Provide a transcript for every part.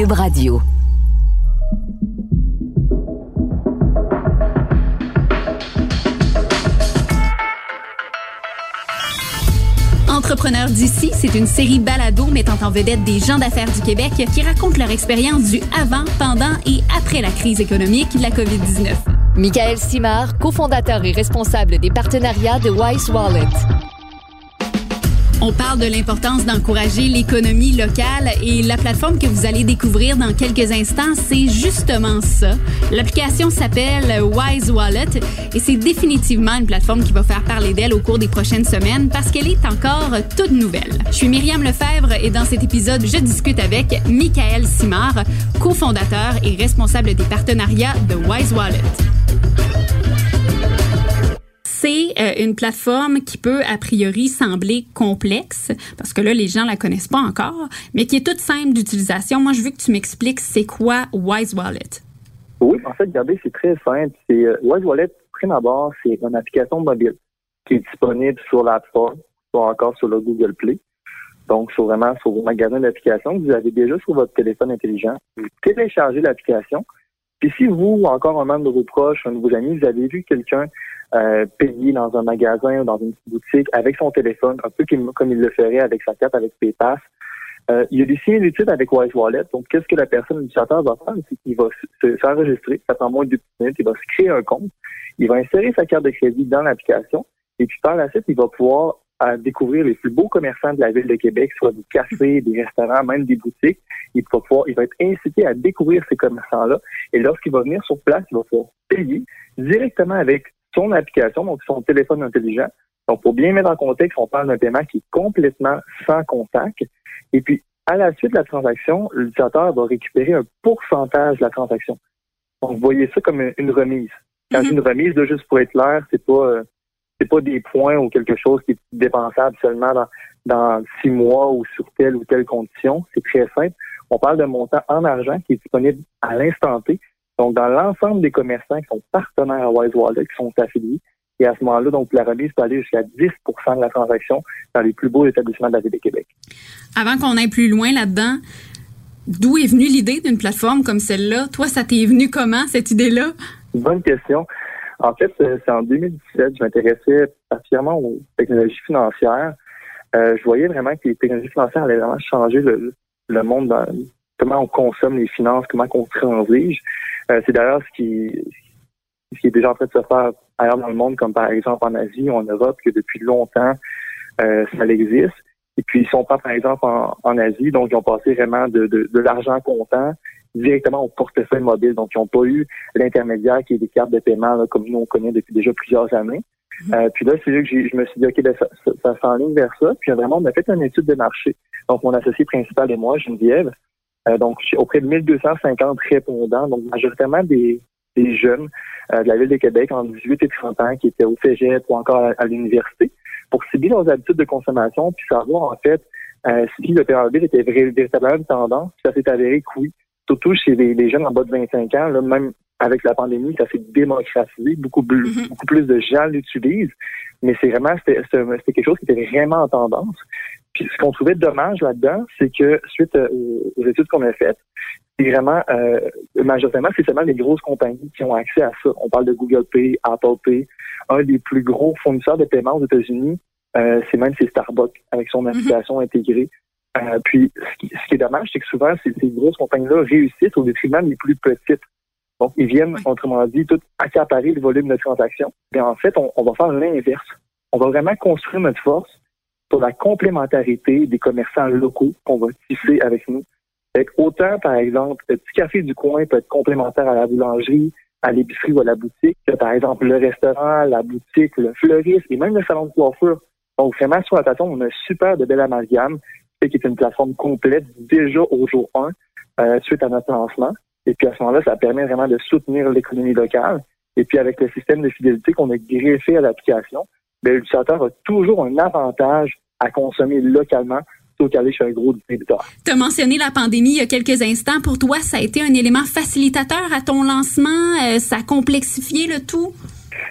Cube Radio. Entrepreneurs d'ici, c'est une série balado mettant en vedette des gens d'affaires du Québec qui racontent leur expérience du avant, pendant et après la crise économique de la COVID-19. Michael Simard, cofondateur et responsable des partenariats de Wise Wallet. On parle de l'importance d'encourager l'économie locale et la plateforme que vous allez découvrir dans quelques instants, c'est justement ça. L'application s'appelle Wise Wallet et c'est définitivement une plateforme qui va faire parler d'elle au cours des prochaines semaines parce qu'elle est encore toute nouvelle. Je suis Myriam Lefebvre et dans cet épisode, je discute avec Michael Simard, cofondateur et responsable des partenariats de Wise Wallet c'est euh, une plateforme qui peut a priori sembler complexe parce que là les gens la connaissent pas encore, mais qui est toute simple d'utilisation. Moi, je veux que tu m'expliques c'est quoi Wise Wallet? Oui, en fait, regardez, c'est très simple. C'est euh, Wise Wallet, prime abord, c'est une application mobile qui est disponible sur l'App Store ou encore sur le Google Play. Donc, sur vraiment sur vos magasins d'applications vous avez déjà sur votre téléphone intelligent. Vous téléchargez l'application. Puis si vous, ou encore un membre de vos proches, un de vos amis, vous avez vu quelqu'un euh, payer dans un magasin ou dans une boutique avec son téléphone, un peu comme, il le ferait avec sa carte, avec PayPass. Euh, il y a des similitudes avec Wise Wallet. Donc, qu'est-ce que la personne, l'utilisateur va faire? C'est qu'il va s'enregistrer, ça prend moins de 10 minutes, il va se créer un compte, il va insérer sa carte de crédit dans l'application, et puis par la suite, il va pouvoir euh, découvrir les plus beaux commerçants de la ville de Québec, soit des cafés, des restaurants, même des boutiques. Il va pouvoir, il va être incité à découvrir ces commerçants-là. Et lorsqu'il va venir sur place, il va pouvoir payer directement avec son application, donc son téléphone intelligent. Donc, pour bien mettre en contexte, on parle d'un paiement qui est complètement sans contact. Et puis, à la suite de la transaction, l'utilisateur va récupérer un pourcentage de la transaction. Donc, vous voyez ça comme une remise. Quand mm-hmm. une remise, là, juste pour être clair, c'est pas euh, c'est pas des points ou quelque chose qui est dépensable seulement dans, dans six mois ou sur telle ou telle condition. C'est très simple. On parle d'un montant en argent qui est disponible à l'instant T donc, dans l'ensemble des commerçants qui sont partenaires à Wise Wallet, qui sont affiliés, et à ce moment-là, donc, la remise peut aller jusqu'à 10% de la transaction dans les plus beaux établissements de la Ville de Québec. Avant qu'on aille plus loin là-dedans, d'où est venue l'idée d'une plateforme comme celle-là? Toi, ça t'est venu comment, cette idée-là? Bonne question. En fait, euh, c'est en 2017, je m'intéressais particulièrement aux technologies financières. Euh, je voyais vraiment que les technologies financières allaient vraiment changer le, le monde dans, comment on consomme les finances, comment on transige. Euh, c'est d'ailleurs ce qui, ce qui est déjà en train de se faire ailleurs dans le monde, comme par exemple en Asie ou en Europe, que depuis longtemps, euh, ça existe. Et puis, ils sont pas, par exemple, en, Asie, donc ils ont passé vraiment de, de, de l'argent comptant directement au portefeuille mobile. Donc, ils n'ont pas eu l'intermédiaire qui est des cartes de paiement, comme nous, on connaît depuis déjà plusieurs années. Mm-hmm. Euh, puis là, c'est là que je me suis dit, OK, ben, ça, ça, s'enligne vers ça. Puis vraiment, on a fait une étude de marché. Donc, mon associé principal et moi, Geneviève, euh, donc, auprès de 1250 répondants, donc majoritairement des, des jeunes euh, de la Ville de Québec en 18 et 30 ans qui étaient au cégep ou encore à, l'université pour cibler leurs habitudes de consommation puis savoir en fait euh, si le PRB était véritablement une tendance. Puis ça s'est avéré que oui, surtout chez les, jeunes en bas de 25 ans, là, même avec la pandémie, ça s'est démocratisé. Beaucoup, mm-hmm. beaucoup plus de gens l'utilisent. Mais c'est vraiment, c'était quelque chose qui était vraiment en tendance. Puis ce qu'on trouvait dommage là-dedans, c'est que suite euh, aux études qu'on a faites, c'est vraiment euh, majoritairement, c'est seulement les grosses compagnies qui ont accès à ça. On parle de Google Pay, Apple Pay. Un des plus gros fournisseurs de paiement aux États-Unis, euh, c'est même c'est Starbucks avec son mhm. application intégrée. Euh, puis ce qui, ce qui, est dommage, c'est que souvent ces, ces grosses compagnies-là réussissent au détriment des plus petites. Donc, ils viennent, autrement dit, tout accaparer le volume de transactions. Et en fait, on, on va faire l'inverse. On va vraiment construire notre force pour la complémentarité des commerçants locaux qu'on va tisser avec nous. autant, par exemple, le petit café du coin peut être complémentaire à la boulangerie, à l'épicerie ou à la boutique, que par exemple le restaurant, la boutique, le fleuriste et même le salon de coiffure. Donc vraiment, sur la plateforme, on a super de belle amalgame, qui est une plateforme complète déjà au jour 1, euh, suite à notre lancement. Et puis à ce moment-là, ça permet vraiment de soutenir l'économie locale. Et puis avec le système de fidélité qu'on a greffé à l'application, ben, l'utilisateur a toujours un avantage à consommer localement plutôt qu'aller chez un gros distributeur. Tu as mentionné la pandémie il y a quelques instants. Pour toi, ça a été un élément facilitateur à ton lancement? Euh, ça a complexifié le tout?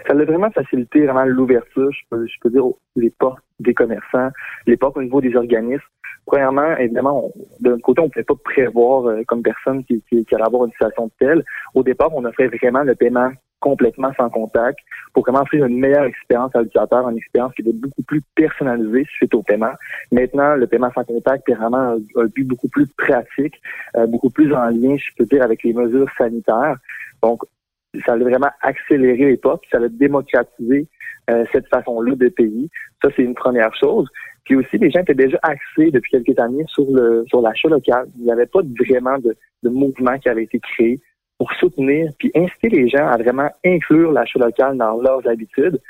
Ça a vraiment facilité vraiment l'ouverture, je peux, je peux dire, les portes des commerçants, les portes au niveau des organismes premièrement, évidemment, d'un côté, on ne pouvait pas prévoir euh, comme personne qui, qui, allait avoir une situation telle. Au départ, on offrait vraiment le paiement complètement sans contact pour vraiment offrir une meilleure expérience à l'utilisateur, une expérience qui était beaucoup plus personnalisée suite au paiement. Maintenant, le paiement sans contact est vraiment un, but beaucoup plus pratique, euh, beaucoup plus en lien, je peux dire, avec les mesures sanitaires. Donc, ça a vraiment accéléré l'époque, ça a démocratisé euh, cette façon-là de payer. Ça, c'est une première chose. Puis aussi, les gens étaient déjà axés depuis quelques années sur le sur l'achat local. Il n'y avait pas vraiment de, de mouvement qui avait été créé pour soutenir puis inciter les gens à vraiment inclure l'achat local dans leurs habitudes.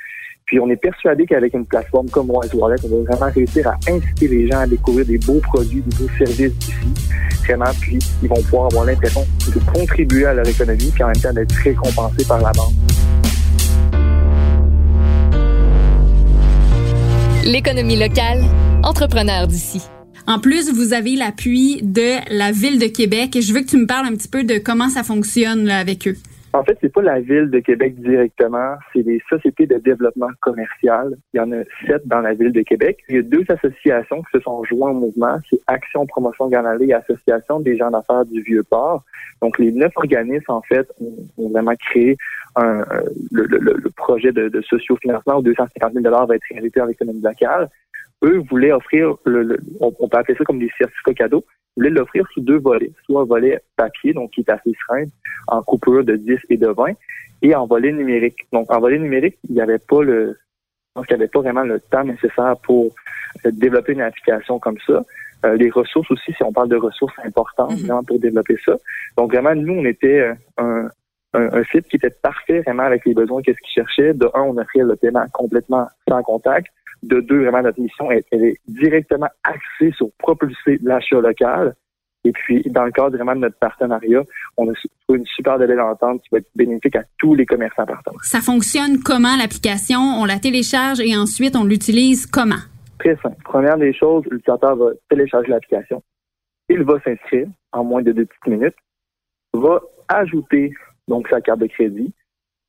Puis on est persuadé qu'avec une plateforme comme Wise Wallet, on va vraiment réussir à inciter les gens à découvrir des beaux produits, des beaux services d'ici. Vraiment, puis ils vont pouvoir avoir l'impression de contribuer à leur économie, puis en même temps d'être récompensés par la banque. L'économie locale, entrepreneur d'ici. En plus, vous avez l'appui de la Ville de Québec. Je veux que tu me parles un petit peu de comment ça fonctionne avec eux. En fait, c'est pas la ville de Québec directement, c'est des sociétés de développement commercial. Il y en a sept dans la ville de Québec. Il y a deux associations qui se sont joints au mouvement, c'est Action Promotion Ganalée et Association des gens d'affaires du Vieux-Port. Donc, les neuf organismes, en fait, ont, vraiment créé un, le, projet de, sociofinancement où 250 000 va être réalisé en économie locale. Eux voulaient offrir, le, on, peut appeler ça comme des certificats cadeaux, voulait l'offrir sous deux volets, soit un volet papier, donc qui est assez simple, en coupure de 10 et de 20, et en volet numérique. Donc, en volet numérique, il n'y avait pas le, je qu'il n'y avait pas vraiment le temps nécessaire pour euh, développer une application comme ça. Euh, les ressources aussi, si on parle de ressources importantes mm-hmm. pour développer ça. Donc, vraiment, nous, on était euh, un, un, site qui était parfait vraiment avec les besoins qu'est-ce qu'ils cherchaient. De un, on offrait le paiement complètement sans contact. De deux, vraiment, notre mission, elle, est directement axée sur propulser l'achat local. Et puis, dans le cadre vraiment de notre partenariat, on a trouvé une super belle entente qui va être bénéfique à tous les commerçants partants. Ça fonctionne comment l'application? On la télécharge et ensuite on l'utilise comment? Très simple. Première des choses, l'utilisateur va télécharger l'application. Il va s'inscrire en moins de deux petites minutes, va ajouter donc sa carte de crédit.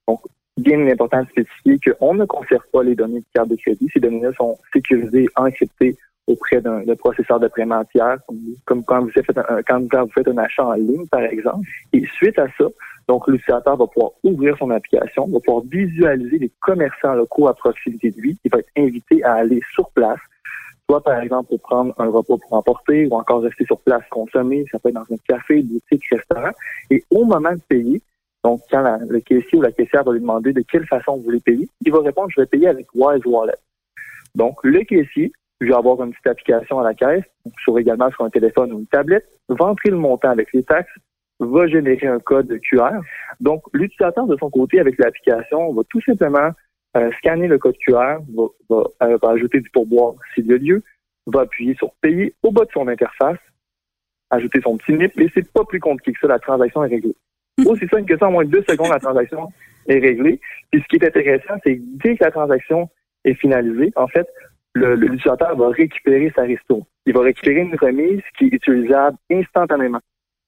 Donc, bien important de spécifier qu'on ne conserve pas les données de carte de crédit. Ces données-là sont sécurisées, encryptées auprès d'un processeur de paiement tiers, comme, quand, vous faites un, quand, vous faites un achat en ligne, par exemple. Et suite à ça, donc l'utilisateur va pouvoir ouvrir son application, va pouvoir visualiser les commerçants locaux à proximité de lui. Il va être invité à aller sur place, soit par exemple pour prendre un repas pour emporter ou encore rester sur place consommer. Ça peut être dans un café, boutique, restaurant. Et au moment de payer, donc, quand le caissier ou la caissière va lui demander de quelle façon vous voulez payer, il va répondre, je vais payer avec Wise Wallet. Donc, le caissier, je vais avoir une petite application à la caisse, sur également sur un téléphone ou une tablette, va entrer le montant avec les taxes, va générer un code QR. Donc, l'utilisateur de son côté avec l'application va tout simplement euh, scanner le code QR, va, euh, va, ajouter du pourboire s'il y a lieu, va appuyer sur payer au bas de son interface, ajouter son petit NIP, et c'est pas plus compliqué que ça, la transaction est réglée. Aussi simple que ça, en moins de deux secondes, la transaction est réglée. Puis ce qui est intéressant, c'est que dès que la transaction est finalisée, en fait, l'utilisateur va récupérer sa resto. Il va récupérer une remise qui est utilisable instantanément.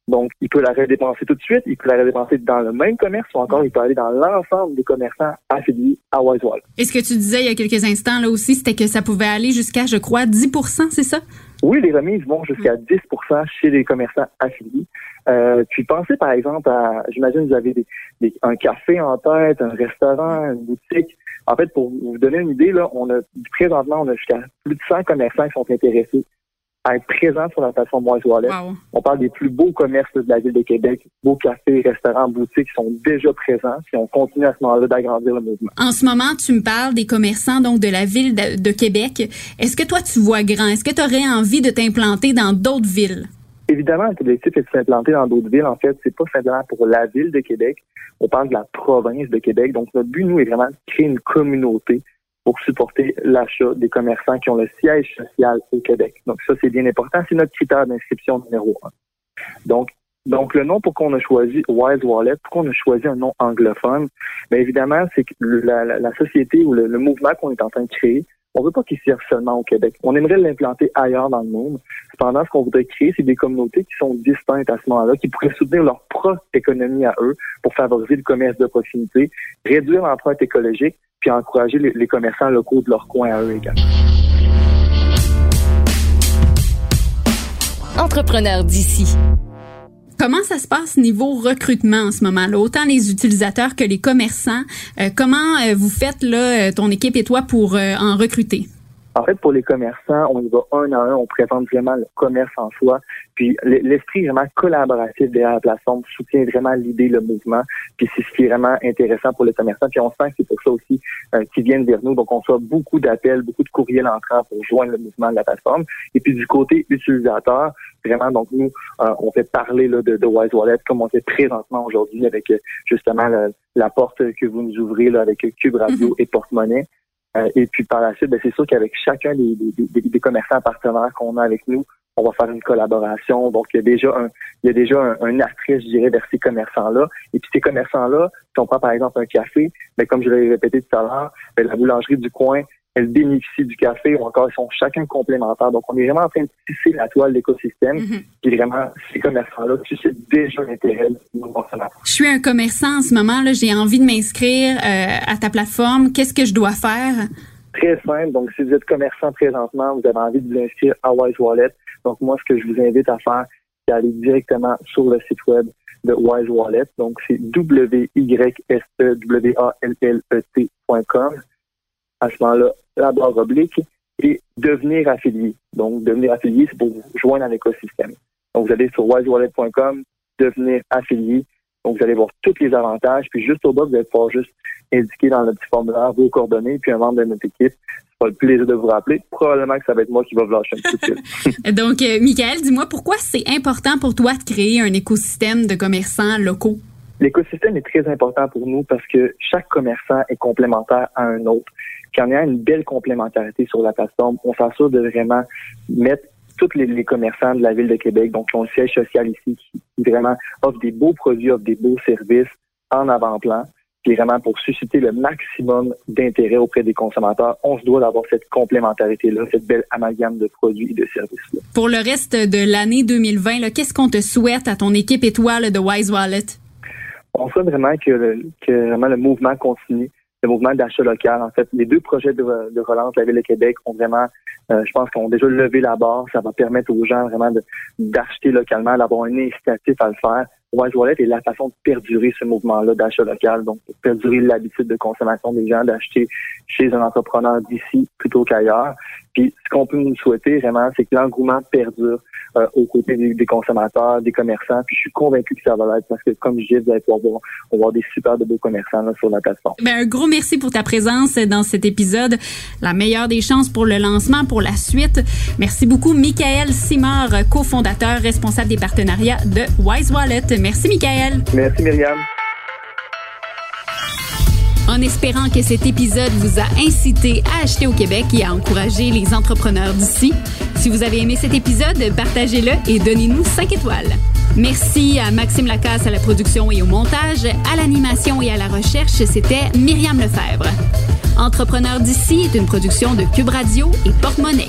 Donc, il peut la redépenser tout de suite, il peut la redépenser dans le même commerce ou encore il peut aller dans l'ensemble des commerçants affiliés à Wisewall. Et ce que tu disais il y a quelques instants là aussi, c'était que ça pouvait aller jusqu'à, je crois, 10% c'est ça? Oui, les remises vont jusqu'à 10% chez les commerçants affiliés. Euh, puis pensez par exemple à, j'imagine vous avez des, un café en tête, un restaurant, une boutique. En fait, pour vous donner une idée, là, on a présentement on a jusqu'à plus de 100 commerçants qui sont intéressés à être présents sur la plateforme Wise Wallet. On parle des plus beaux commerces de la ville de Québec, beaux cafés, restaurants, boutiques qui sont déjà présents, puis on continue à ce moment-là d'agrandir le mouvement. En ce moment, tu me parles des commerçants donc de la ville de Québec. Est-ce que toi tu vois grand? Est-ce que tu aurais envie de t'implanter dans d'autres villes? Évidemment, l'objectif est de s'implanter dans d'autres villes. En fait, c'est pas simplement pour la ville de Québec. On parle de la province de Québec. Donc, notre but, nous, est vraiment de créer une communauté pour supporter l'achat des commerçants qui ont le siège social au Québec. Donc, ça, c'est bien important. C'est notre critère d'inscription numéro un. Donc, donc, le nom pour qu'on a choisi Wise Wallet, pourquoi on a choisi un nom anglophone, bien évidemment, c'est que la, société ou le mouvement qu'on est en train de créer, on veut pas qu'il serve seulement au Québec. On aimerait l'implanter ailleurs dans le monde. Cependant, ce qu'on voudrait créer, c'est des communautés qui sont distinctes à ce moment-là, qui pourraient soutenir leur propre économie à eux pour favoriser le commerce de proximité, réduire l'empreinte écologique, puis encourager les, commerçants locaux de leur coin à eux également. entrepreneurs d'ici. Comment ça se passe niveau recrutement en ce moment-là? Autant les utilisateurs que les commerçants. Euh, comment euh, vous faites, là, ton équipe et toi, pour en recruter? En fait, pour les commerçants, on y va un à un, on présente vraiment le commerce en soi. Puis l'esprit vraiment collaboratif derrière la plateforme soutient vraiment l'idée, le mouvement. Puis c'est ce qui est vraiment intéressant pour les commerçants. Puis on sent que c'est pour ça aussi euh, qu'ils viennent vers nous. Donc on reçoit beaucoup d'appels, beaucoup de courriels entrants pour joindre le mouvement de la plateforme. Et puis du côté utilisateur, vraiment, donc nous, euh, on fait parler là, de, de, Wise Wallet comme on fait présentement aujourd'hui avec euh, justement la, porte que vous nous ouvrez là, avec Cube Radio mm-hmm. et Porte-Monnaie. Euh, et puis par la suite, ben, c'est sûr qu'avec chacun des, des, des, commerçants partenaires qu'on a avec nous, on va faire une collaboration. Donc, il y a déjà un, il y a déjà un, un je dirais, vers ces commerçants-là. Et puis ces commerçants-là, si on prend par exemple un café, ben, comme je l'ai répété tout à l'heure, ben, la boulangerie du coin elles bénéficient du café ou encore ils sont chacun complémentaires. Donc, on est vraiment en train de tisser la toile d'écosystème. Mm Puis vraiment, ces commerçants-là c'est déjà l'intérêt de nos consommateurs. Je suis un commerçant en ce moment, là, j'ai envie de m'inscrire euh, à ta plateforme. Qu'est-ce que je dois faire? Très simple. Donc, si vous êtes commerçant présentement, vous avez envie de vous inscrire à Wise Wallet. Donc, moi, ce que je vous invite à faire, c'est d'aller directement sur le site web de Wise Wallet. Donc, c'est w y s e w a l l e t.com à ce moment-là la barre oblique et devenir affilié. Donc, devenir affilié, c'est pour vous joindre à l'écosystème. Donc, vous allez sur wisewallet.com, devenir affilié. Donc, vous allez voir tous les avantages. Puis, juste au bas, vous allez pouvoir juste indiquer dans le petit formulaire vos coordonnées, puis un membre de notre équipe. Pas le plaisir de vous rappeler. Probablement que ça va être moi qui va vous lâcher un petit peu. Donc, euh, Michael, dis-moi pourquoi c'est important pour toi de créer un écosystème de commerçants locaux? L'écosystème est très important pour nous parce que chaque commerçant est complémentaire à un autre. Puis en ayant une belle complémentarité sur la plateforme, on s'assure de vraiment mettre tous les, commerçants de la ville de Québec, donc qui ont le siège social ici, qui vraiment offrent des beaux produits, offrent des beaux services en avant-plan, puis vraiment pour susciter le maximum d'intérêt auprès des consommateurs, on se doit d'avoir cette complémentarité-là, cette belle amalgame de produits et de services-là. Pour le reste de l'année 2020, qu'est-ce qu'on te souhaite à ton équipe étoile de Wise Wallet? On souhaite vraiment que, que vraiment le mouvement continue le mouvement d'achat local. En fait, les deux projets de, relance de la Ville de Québec ont vraiment, euh, je pense qu'on déjà levé la barre. Ça va permettre aux gens vraiment d'acheter localement, d'avoir un incitatif à le faire. Wise Wallet est la façon de perdurer ce mouvement-là d'achat local, donc perdurer l'habitude de consommation des gens d'acheter chez un entrepreneur d'ici plutôt qu'ailleurs. Puis ce qu'on peut nous souhaiter vraiment, c'est que l'engouement perdure euh, aux côtés des, consommateurs, des commerçants. Puis je suis convaincu que ça va l'être parce que comme je disais, vous allez pouvoir voir, des super de beaux commerçants sur la plateforme. Ben, un gros merci pour ta présence dans cet épisode. La meilleure des chances pour le lancement, pour la suite. Merci beaucoup, Michael Simard, cofondateur, responsable des partenariats de Wise Wallet. Merci, Michael. Merci, Myriam. En espérant que cet épisode vous a incité à acheter au Québec et à encourager les entrepreneurs d'ici, si vous avez aimé cet épisode, partagez-le et donnez-nous 5 étoiles. Merci à Maxime Lacasse à la production et au montage, à l'animation et à la recherche, c'était Myriam Lefebvre. Entrepreneurs d'ici est une production de Cube Radio et Porte-Monnaie.